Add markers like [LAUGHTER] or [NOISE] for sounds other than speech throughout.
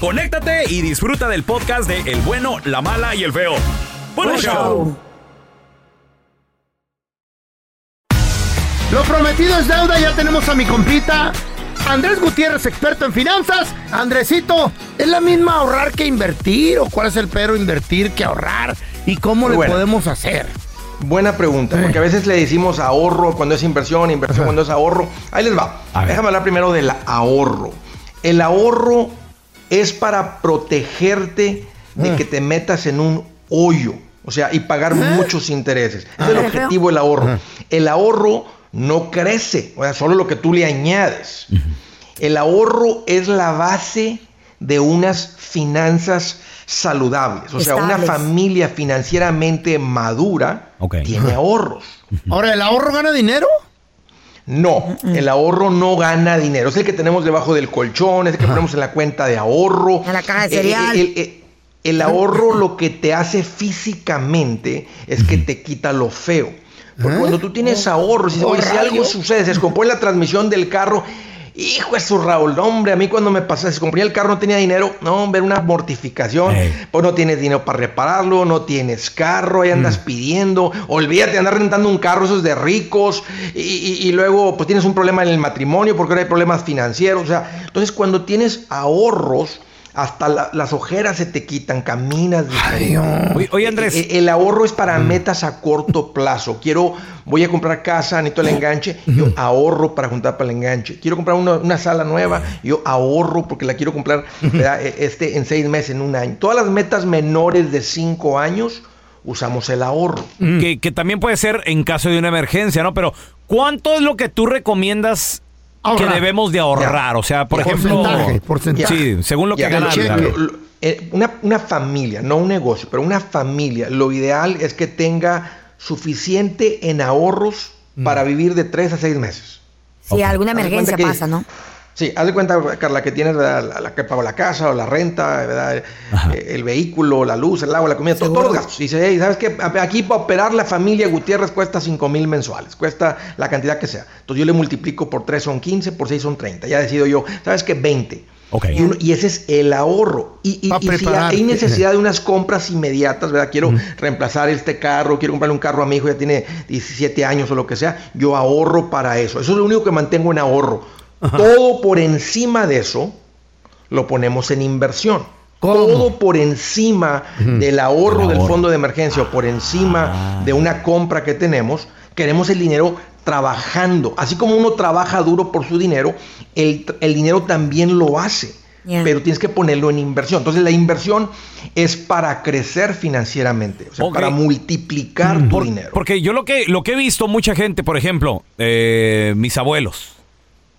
conéctate y disfruta del podcast de El bueno, la mala y el feo. ¡Buen Buen show! show. Lo prometido es deuda, ya tenemos a mi compita. Andrés Gutiérrez, experto en finanzas. Andresito, ¿es la misma ahorrar que invertir? ¿O cuál es el pero invertir que ahorrar? ¿Y cómo Muy le buena. podemos hacer? Buena pregunta, porque a veces le decimos ahorro cuando es inversión, inversión cuando es ahorro. Ahí les va. Déjame hablar primero del ahorro. El ahorro es para protegerte de que te metas en un hoyo, o sea, y pagar muchos intereses. Es el Ah. objetivo del ahorro. El ahorro no crece, o sea, solo lo que tú le añades. El ahorro es la base de unas finanzas saludables. O sea, una familia financieramente madura tiene ahorros. Ahora, ¿el ahorro gana dinero? No, el ahorro no gana dinero. Es el que tenemos debajo del colchón, es el que ponemos en la cuenta de ahorro. En la caja de Eh, cereal. El, el- el ahorro lo que te hace físicamente es que te quita lo feo. Porque cuando tú tienes ahorros y Oh, oye, si algo sucede, se descompone la transmisión del carro, hijo de su Raúl, no, hombre, a mí cuando me pasó, se descomponía el carro, no tenía dinero, no, hombre, una mortificación. Pues no tienes dinero para repararlo, no tienes carro, ahí andas pidiendo, olvídate de andar rentando un carro, eso es de ricos, y, y- y luego pues tienes un problema en el matrimonio porque ahora hay problemas financieros, o sea, entonces cuando tienes ahorros, hasta la- las ojeras se te quitan, caminas. Oye, Andrés. Eh, El ahorro es para metas a corto plazo. Quiero, voy a comprar casa, necesito el enganche, yo ahorro para juntar para el enganche. Quiero comprar una, una sala nueva, yo ahorro porque la quiero comprar ¿verdad? Eh, este, en seis meses, en un año. Todas las metas menores de cinco años usamos el ahorro. Que, que también puede ser en caso de una emergencia, ¿no? Pero, ¿cuánto es lo que tú recomiendas Ahorrar. que debemos de ahorrar? O sea, por ejemplo... Porcentaje, porcentaje. Sí, según lo que Ya, gana. lo- alguien. lo- lo- eh, una, una familia, no un negocio, pero una familia, lo ideal es que tenga suficiente en ahorros para vivir de tres a seis meses. Si alguna emergencia que- pasa, ¿no? Sí, haz de cuenta, Carla, que tienes ¿verdad? la, la que pago la casa o la renta, ¿verdad? Eh, el vehículo, la luz, el agua, la comida, todo- todos los gastos. Y dice, hey, ¿sabes qué? Aquí para operar la familia Gutiérrez cuesta 5 mil mensuales, cuesta la cantidad que sea. Entonces yo le multiplico por 3 son 15, por 6 son 30. Ya decido yo, ¿sabes qué? 20. Y, uno- y ese es el ahorro. Y, y- si hay [LAUGHS] necesidad de unas compras inmediatas, ¿verdad? Quiero reemplazar este carro, quiero comprarle un carro a mi hijo, ya tiene 17 años o lo que sea, yo ahorro para eso. Eso es lo único que mantengo en ahorro. Todo por encima de eso lo ponemos en inversión. Todo por encima del ahorro del fondo de emergencia o por encima de una compra que tenemos, queremos el dinero trabajando. Así como uno trabaja duro por su dinero, el, el dinero también lo hace. Yeah. Pero tienes que ponerlo en inversión. Entonces la inversión es para crecer financieramente, o sea, Ok. para multiplicar tu Por- dinero. Porque yo lo que, lo que he visto, mucha gente, por ejemplo, eh, mis abuelos,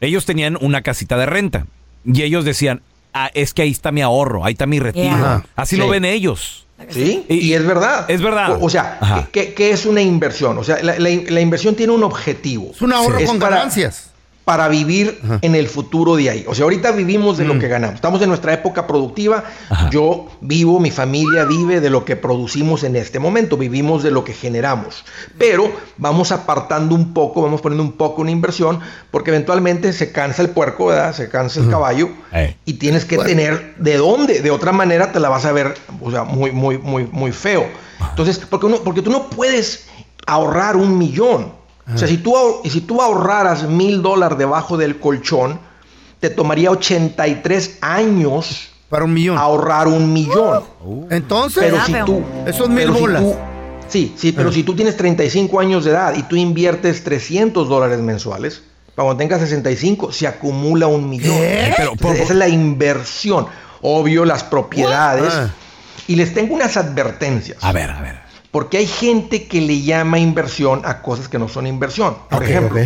ellos tenían una casita de renta. y ellos decían, ah, es que ahí está mi ahorro, ahí está mi retiro. Yeah. Así Sí. lo ven ellos. ¿Sí? Y- Y, es verdad. es verdad. O, o sea. ¿qué, qué es una inversión? O sea, la, la- la inversión tiene un objetivo. Es un ahorro con ganancias. Para vivir en el futuro de ahí. O sea, ahorita vivimos de lo que ganamos. Estamos en nuestra época productiva. Yo vivo, mi familia vive de lo que producimos en este momento. Vivimos de lo que generamos. Pero vamos apartando un poco, vamos poniendo un poco una inversión, porque eventualmente se cansa el puerco, ¿verdad? Se cansa el caballo. Eh. Y tienes que tener de dónde. De otra manera te la vas a ver, o sea, muy, muy, muy, muy feo. Entonces, porque, uno, porque tú no puedes ahorrar un millón. O sea, si tú, si tú ahorraras mil dólares debajo del colchón, te tomaría 83 años Para un millón. ahorrar un millón. Entonces, Pero si tú... Esos mil pero si bolas. tú- sí, sí, pero si tú tienes 35 años de edad y tú inviertes 300 dólares mensuales, cuando tengas 65 se acumula un millón. ¿Qué? Pero, Entonces, esa es la inversión. Obvio, las propiedades. Ah. Y les tengo unas advertencias. A ver, a ver. Porque hay gente que le llama inversión a cosas que no son inversión. Por ejemplo,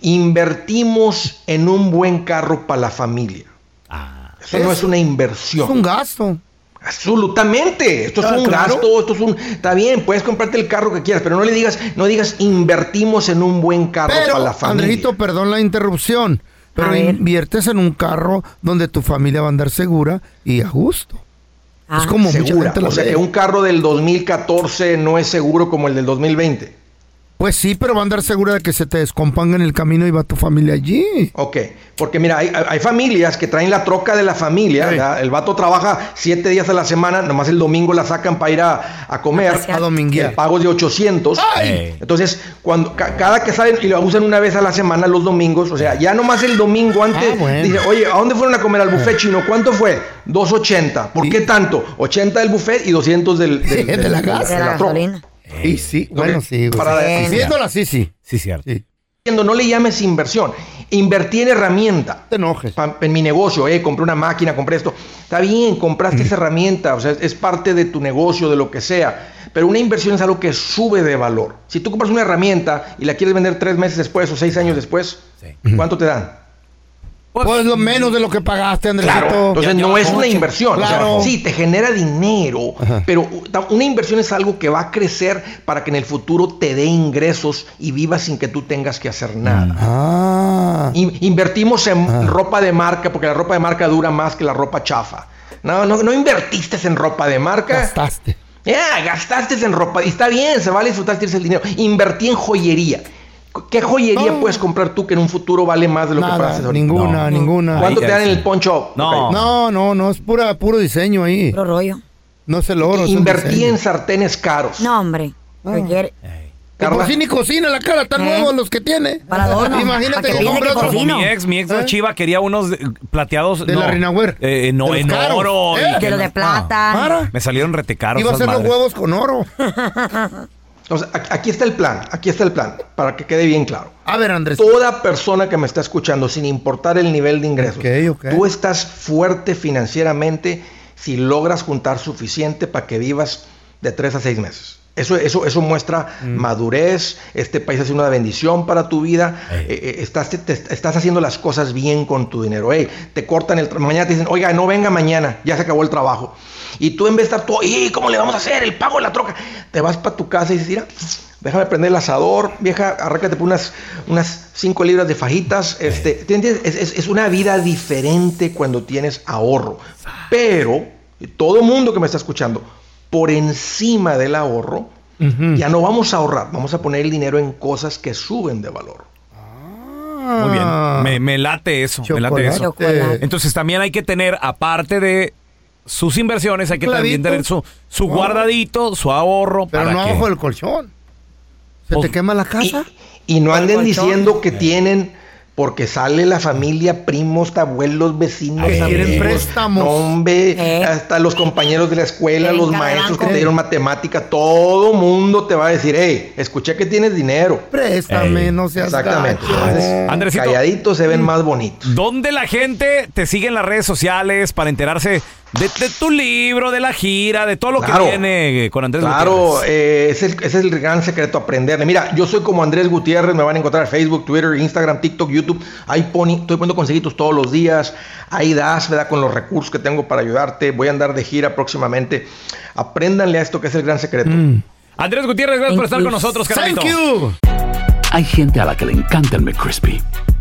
invertimos en un buen carro para la familia. Ah. Eso no Es- es una Es inversión. un gasto. Absolutamente. Esto es Ah, un claro. gasto, esto es un. Está bien, puedes comprarte el carro que quieras, pero no le digas, no digas invertimos en un buen carro para la familia. Andrejito, perdón la interrupción, pero inviertes en un carro donde tu familia va a andar segura y a gusto. Ah, es como mucha segura. gente lo O sea que un carro del 2014 no es seguro como el del 2020. Pues sí, pero va a andar segura de que se te descomponga en el camino y va tu familia allí. Ok, porque mira, hay, hay familias que traen la troca de la familia, el vato trabaja siete días a la semana, nomás el domingo la sacan para ir a, a comer, A. A dominguear. el pago es de 800. Ey. Entonces, cuando ca- cada que salen y lo usan una vez a la semana los domingos, o sea, ya nomás el domingo antes, Ah, bueno. dice, oye, ¿a dónde fueron a comer al buffet chino? ¿Cuánto fue? 280. ¿Por qué tanto? 80 del buffet y 200 del, del- [LAUGHS] De del- la de gas. de la troca. Y sí, bueno, sí. Para- Sí, Viéndola así, sí. Sí, cierto. Sí. No le llames inversión, invertí en herramienta. Te enojes. Pa- en mi negocio, eh, compré una máquina, compré esto. Está bien, compraste esa herramienta, o sea, es parte de tu negocio, de lo que sea. Pero una inversión es algo que sube de valor. Si tú compras una herramienta y la quieres vender tres meses después o seis años después, ¿cuánto te dan? Pues lo menos de lo que pagaste, Andresito. Claro, entonces no es una inversión. O sea, Claro. sí, te genera dinero, pero una inversión es algo que va a crecer para que en el futuro te dé ingresos y vivas sin que tú tengas que hacer nada. Ah. In- invertimos en ropa de marca porque la ropa de marca dura más que la ropa chafa. No, no, no invertiste en ropa de marca. Gastaste. Ya, gastaste en ropa. Y está bien, se vale disfrutar tienes el dinero. Invertí en joyería. ¿Qué joyería No. puedes comprar tú que en un futuro vale más de lo que Nada, pagaste ahorita? ninguna, No. ninguna. ¿Cuánto Ahí- te dan en el poncho? No. No, no, no, es pura, puro diseño ahí. Puro rollo. No es el oro, Invertí en sartenes caros. No, hombre. Que por Carla. ni cocina la cara, tan ¿Eh? nuevos los que tiene. Para [LAUGHS] para Imagínate que que que otro. Mi ex, mi ex ¿Eh? Chiva quería unos plateados. De no, la Rinaware. Eh, no, De los en caros. oro. y ¿Eh? que De lo no- de plata. Para. Me salieron retecaros. Iba a hacer los huevos con oro. [LAUGHS] Sea, aquí está el plan, aquí está el plan, para que quede bien claro. A ver, Andrés. Toda persona que me está escuchando, sin importar el nivel de ingresos, tú estás fuerte financieramente si logras juntar suficiente para que vivas de tres a seis meses. Eso, eso, eso muestra Mm. madurez, este país es una bendición para tu vida, eh, eh, estás, te- estás haciendo las cosas bien con tu dinero. Te cortan el mañana te dicen, oiga, no venga mañana, ya se acabó el trabajo. Y tú en vez de estar todo, ¿y cómo le vamos a hacer? El pago de la troca. Te vas para tu casa y dices, mira, déjame prender el asador, vieja, arráncate por unas, unas cinco libras de fajitas. Este. Es, es- es una vida diferente cuando tienes ahorro. Pero, todo mundo que me está escuchando, por encima del ahorro, ya no vamos a ahorrar, vamos a poner el dinero en cosas que suben de valor. Muy bien. Me, me late eso. Me late eso. Chocolate. Entonces también hay que tener, aparte de sus inversiones, hay que también tener su, su guardadito, su ahorro. Pero para no que- abajo del colchón. ¿Se Pues- te quema la casa? y no el anden colchón. diciendo que tienen, porque sale la familia, primos, abuelos, vecinos, Que quieren préstamos. no, hombre, Eh. hasta los compañeros de la escuela, los maestros que te dieron matemática, todo mundo te va a decir, hey, escuché que tienes dinero. Préstame, Ey. no seas Exactamente. Entonces, calladitos se ven más bonitos. ¿Dónde la gente te sigue en las redes sociales para enterarse De, de tu libro, de la gira, de todo lo Claro. que viene eh, con Andrés Claro, Gutiérrez. eh, ese, es, ese es el gran secreto, aprenderle. Mira, yo soy como Andrés Gutiérrez, me van a encontrar en Facebook, Twitter, Instagram, TikTok, YouTube. Ahí poni- estoy poniendo consejitos todos los días. Ahí das, ¿verdad? Con los recursos que tengo para ayudarte. Voy a andar de gira próximamente. Apréndanle a esto que es el gran secreto. Andrés Gutiérrez, gracias por estar con nosotros, carnalito. Thank you. Hay gente a la que le encanta el McCrispy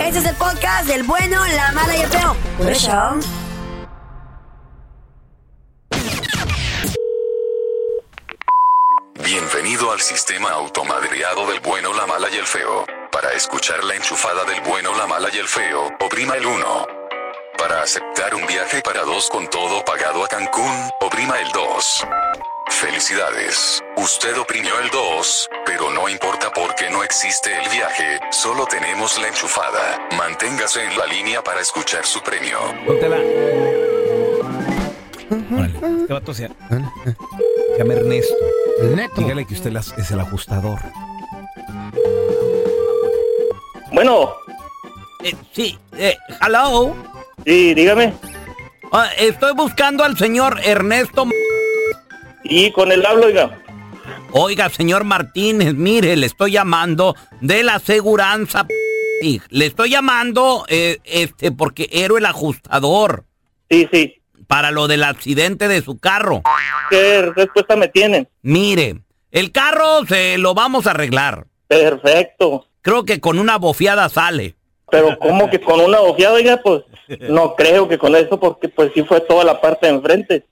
Este es el podcast del bueno, la mala y el feo. Por. Bienvenido al sistema automadreado del bueno, la mala y el feo. Para escuchar la enchufada del bueno, la mala y el feo, oprima el 1. Para aceptar un viaje para dos con todo pagado a Cancún, oprima el 2. Felicidades, usted oprimió el 2, pero no importa porque no existe el viaje, solo tenemos la enchufada. Manténgase en la línea para escuchar su premio. Póntela. Órale, este vato se, se llama Ernesto. Neto. Dígale que usted las- es el ajustador. Bueno, Eh, sí, eh, hello. sí, dígame. Ah, estoy buscando al señor Ernesto. Y con el hablo, oiga. Oiga, señor Martínez, mire, le estoy llamando de la aseguranza. Le estoy llamando, eh, este, porque era el ajustador. Sí, sí. Para lo del accidente de su carro. ¿Qué respuesta me tienen? Mire, el carro se lo vamos a arreglar. Perfecto. Creo que con una bofiada sale. Pero ¿cómo que con una ojeada, oiga? Pues no creo que con eso, porque pues sí fue toda la parte de enfrente.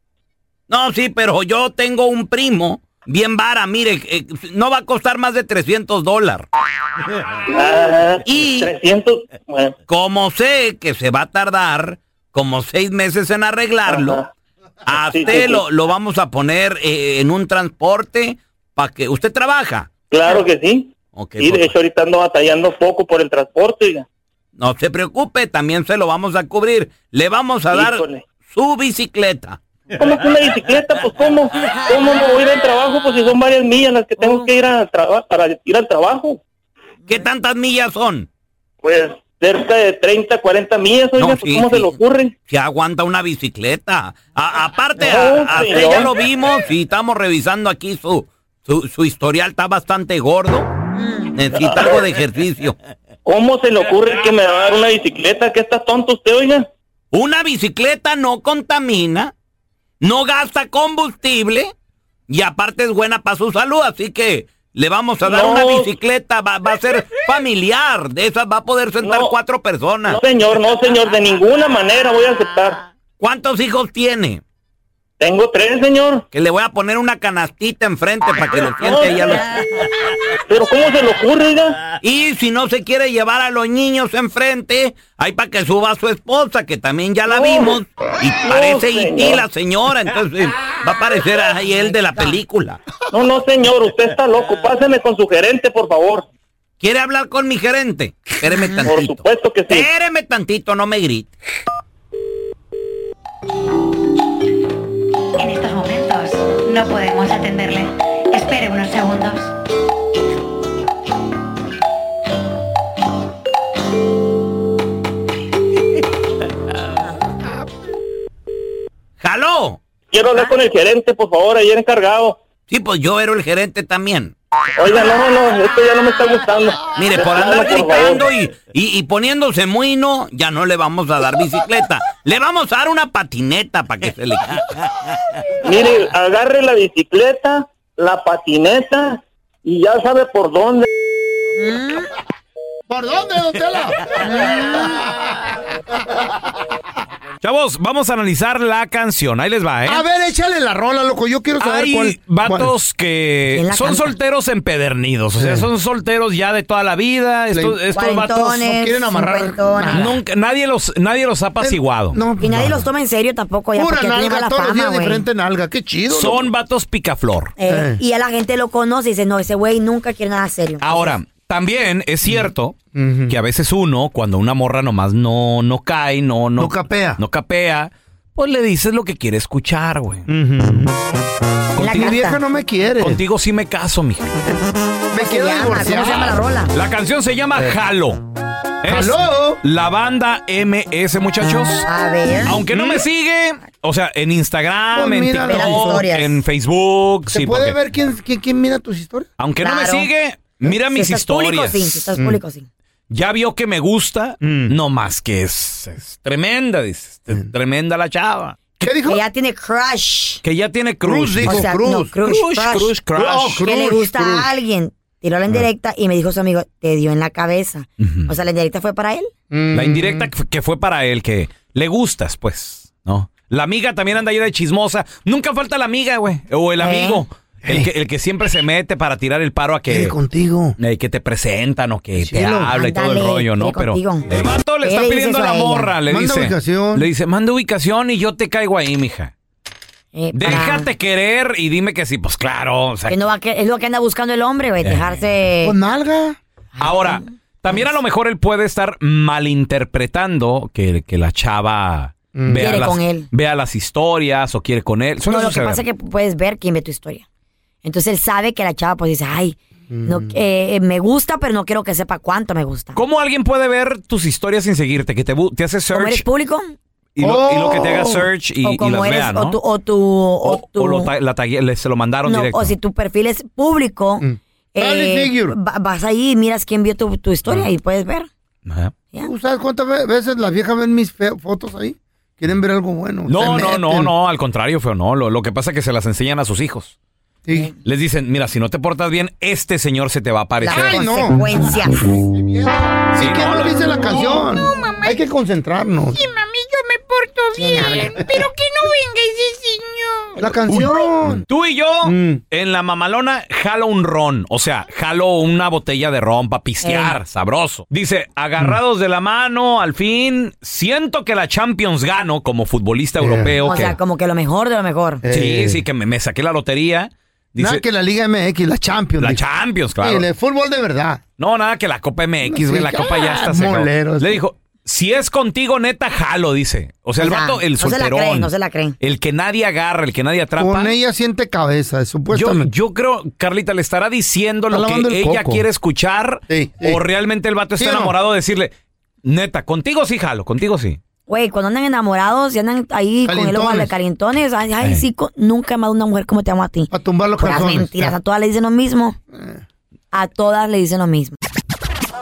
No, sí, pero yo tengo un primo bien vara, mire, eh, no va a costar más de 300 dólares. Ah, Y 300, bueno, como sé que se va a tardar como seis meses en arreglarlo, Ajá. a Sí, usted sí, sí. Lo, lo vamos a poner eh, en un transporte para que usted trabaja. claro que sí. Y de pues, hecho ahorita ando batallando poco por el transporte, no se preocupe, también se lo vamos a cubrir. Le vamos a dar su bicicleta. ¿Cómo que una bicicleta? Pues ¿cómo? ¿Cómo no voy a ir al trabajo? Pues si son varias millas las que tengo que ir a para ir al trabajo. ¿Qué tantas millas son? Pues cerca de 30, 40 millas, oiga, No, pues sí, ¿cómo se le ocurre? Se aguanta una bicicleta. A- aparte, No, a, a usted señor. ya lo vimos y estamos revisando aquí su, su, su historial. Está bastante gordo. Necesita algo de ejercicio. ¿Cómo se le ocurre que me va a dar una bicicleta? ¿Qué está tonto usted, oiga? Una bicicleta no contamina, no gasta combustible y aparte es buena para su salud. Así que le vamos a dar No. una bicicleta. Va, va a ser familiar. De esas va a poder sentar No. cuatro personas. No, señor, no, señor, de ninguna manera voy a aceptar. ¿Cuántos hijos tiene? Tengo tres, señor. Que le voy a poner una canastita enfrente para que lo siente ahí a los... [LAUGHS] Pero ¿cómo se le ocurre, oiga? Y si no se quiere llevar a los niños enfrente, hay para que suba a su esposa, que también ya la No. vimos. Y No, parece Iti señor. la señora, entonces va a parecer ahí él de la película. No, no, señor, usted está loco. Páseme con su gerente, por favor. ¿Quiere hablar con mi gerente? Espéreme Por tantito. supuesto que sí. Espéreme tantito, no me grite. No podemos atenderle. Espere unos segundos. ¡Jaló! quiero hablar con el gerente, por favor, ahí encargado. Sí, pues yo era el gerente también. Oiga, no, no, esto ya no me está gustando. Mire, por andar gritando y, y, y poniéndose muy no, ya no le vamos a dar bicicleta. Le vamos a dar una patineta para que se le. [LAUGHS] Mire, agarre la bicicleta, la patineta y ya sabe por dónde. ¿Por dónde, don Tela? [LAUGHS] Chavos, vamos a analizar la canción. Ahí les va, ¿eh? A ver, échale la rola, loco. Yo quiero saber Hay cuál. vatos que ¿Quién la son canta? solteros empedernidos. O sea, Sí. son solteros ya de toda la vida. Estos, estos vatos no quieren amarrar nunca, nadie los, nadie los ha apaciguado. No, Y nadie los toma en serio tampoco ya Pura porque nalga mala todos los fama, días, güey. diferente nalga. Qué chido. Son vatos picaflor. Eh, Y a la gente lo conoce y dice, no, ese güey nunca quiere nada serio. Ahora, también es cierto que a veces uno, cuando una morra nomás no, no cae, no, no, No capea. no capea, pues le dices lo que quiere escuchar, güey. La Mi carta. vieja no me quiere. Contigo sí me caso, mija. Me ¿Cómo se quiero divorciar. se llama la rola? La canción se llama Jalo. Es Jalo. La banda MS, muchachos. A ver. Aunque no me sigue, o sea, en Instagram, Pues en TikTok, historias. en Facebook, ¿Se sí, puede porque- ver quién, quién, quién mira tus historias? aunque no me sigue, mira Si mis estás historias. público, sí. Si estás público, sí. Ya vio que me gusta, Mm. no más que es, es tremenda, dice, es tremenda la chava. ¿Qué dijo? Que ya tiene crush. Que ya tiene Cruz, cruz. dijo. O sea, Cruz, no, crush, Crush, crush. crush, crush. Oh, que le gusta cruz. a alguien. Tiró la indirecta y me dijo su amigo, te dio en la cabeza. O sea, la indirecta fue para él. Mm. La indirecta que fue- para él, que le gustas, pues, ¿no? La amiga también anda ahí de chismosa. Nunca falta la amiga, güey. O el ¿Eh? amigo. El, que, el que siempre se mete para tirar el paro a ¿Quiere que, contigo? eh, que te presentan o que te Cielo. habla y todo el Ándale, rollo, ¿no? quiere Pero contigo. el vato le ¿Qué está le pidiendo a dices la a ella? morra, le Manda dice. ubicación. Le dice, manda ubicación y yo te caigo ahí, mija. Eh, para- Déjate querer y dime que sí, pues claro. o sea, Que no va a que- es lo que anda buscando el hombre, güey. Dejarse. Con nalga. Ahora, también a lo mejor él puede estar malinterpretando que, que la chava vea, Quiere las, con él. vea las historias o quiere con él. Suele No, lo que suceder. pasa es que puedes ver quién ve tu historia. Entonces él sabe que la chava pues dice, ay, no, Mm. eh, me gusta, pero no quiero que sepa cuánto me gusta. ¿Cómo alguien puede ver tus historias sin seguirte? Que te, bu- te hace ¿Cómo eres search público? y lo, y lo que te haga Oh. search y, o y las eres, vea, ¿no? o tu, o tu, o O- tu- o lo ta- la tagué- le- se lo mandaron no, directo. o si tu perfil es público, Mm. Eh, figure. va- vas ahí y miras quién vio tu, tu historia y puedes ver. ¿Tú sabes cuántas ve- veces las viejas ven mis fe- fotos ahí? Quieren ver algo bueno. No, no, no, meten. no, al contrario, feo, no. Lo, lo que pasa es que se las enseñan a sus hijos. Sí. Les dicen, mira, si no te portas bien, este señor se te va a La aparecer. Ay, no. consecuencia. Sí, Sí, que no, no la- dice la canción. Hay que concentrarnos. mami, yo me porto bien. Pero que no venga ese señor. La canción. Tú y yo, Mm. en la mamalona, jalo un ron. O sea, jalo una botella de ron para pistear, Eh. sabroso. Dice, agarrados de la mano, al fin, siento que la Champions gano como futbolista europeo. O que- sea, como que lo mejor de lo mejor. Eh. sí, sí, que me, me saqué la lotería. Dice, Nada que la Liga MX, la Champions. la dijo. Champions, claro. Sí, el fútbol de verdad. No, nada que la Copa MX, güey, la Copa ya está se acabó. moleros. Le dijo, si es contigo, neta, jalo, dice. O sea, el sea, vato, el no se la solterón. creen, no se la creen. El que nadie agarra, el que nadie atrapa. Con ella siente cabeza, Yo, supuestamente. yo creo, Carlita, le estará diciendo Está lo que el ella coco. quiere escuchar Sí, sí. o realmente el vato está ¿Sí o no? enamorado de decirle, neta, contigo sí jalo, contigo sí. Güey, cuando andan enamorados y andan ahí con el ojo de Calientones. ay, ay, Eh. sí, co- nunca he amado a una mujer como te amo a ti. Para tumbar los Puras calzones. mentiras, a todas le dicen lo mismo. A todas le dicen lo mismo.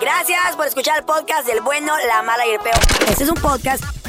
Gracias por escuchar el podcast del bueno, la mala y el peor. Este es un podcast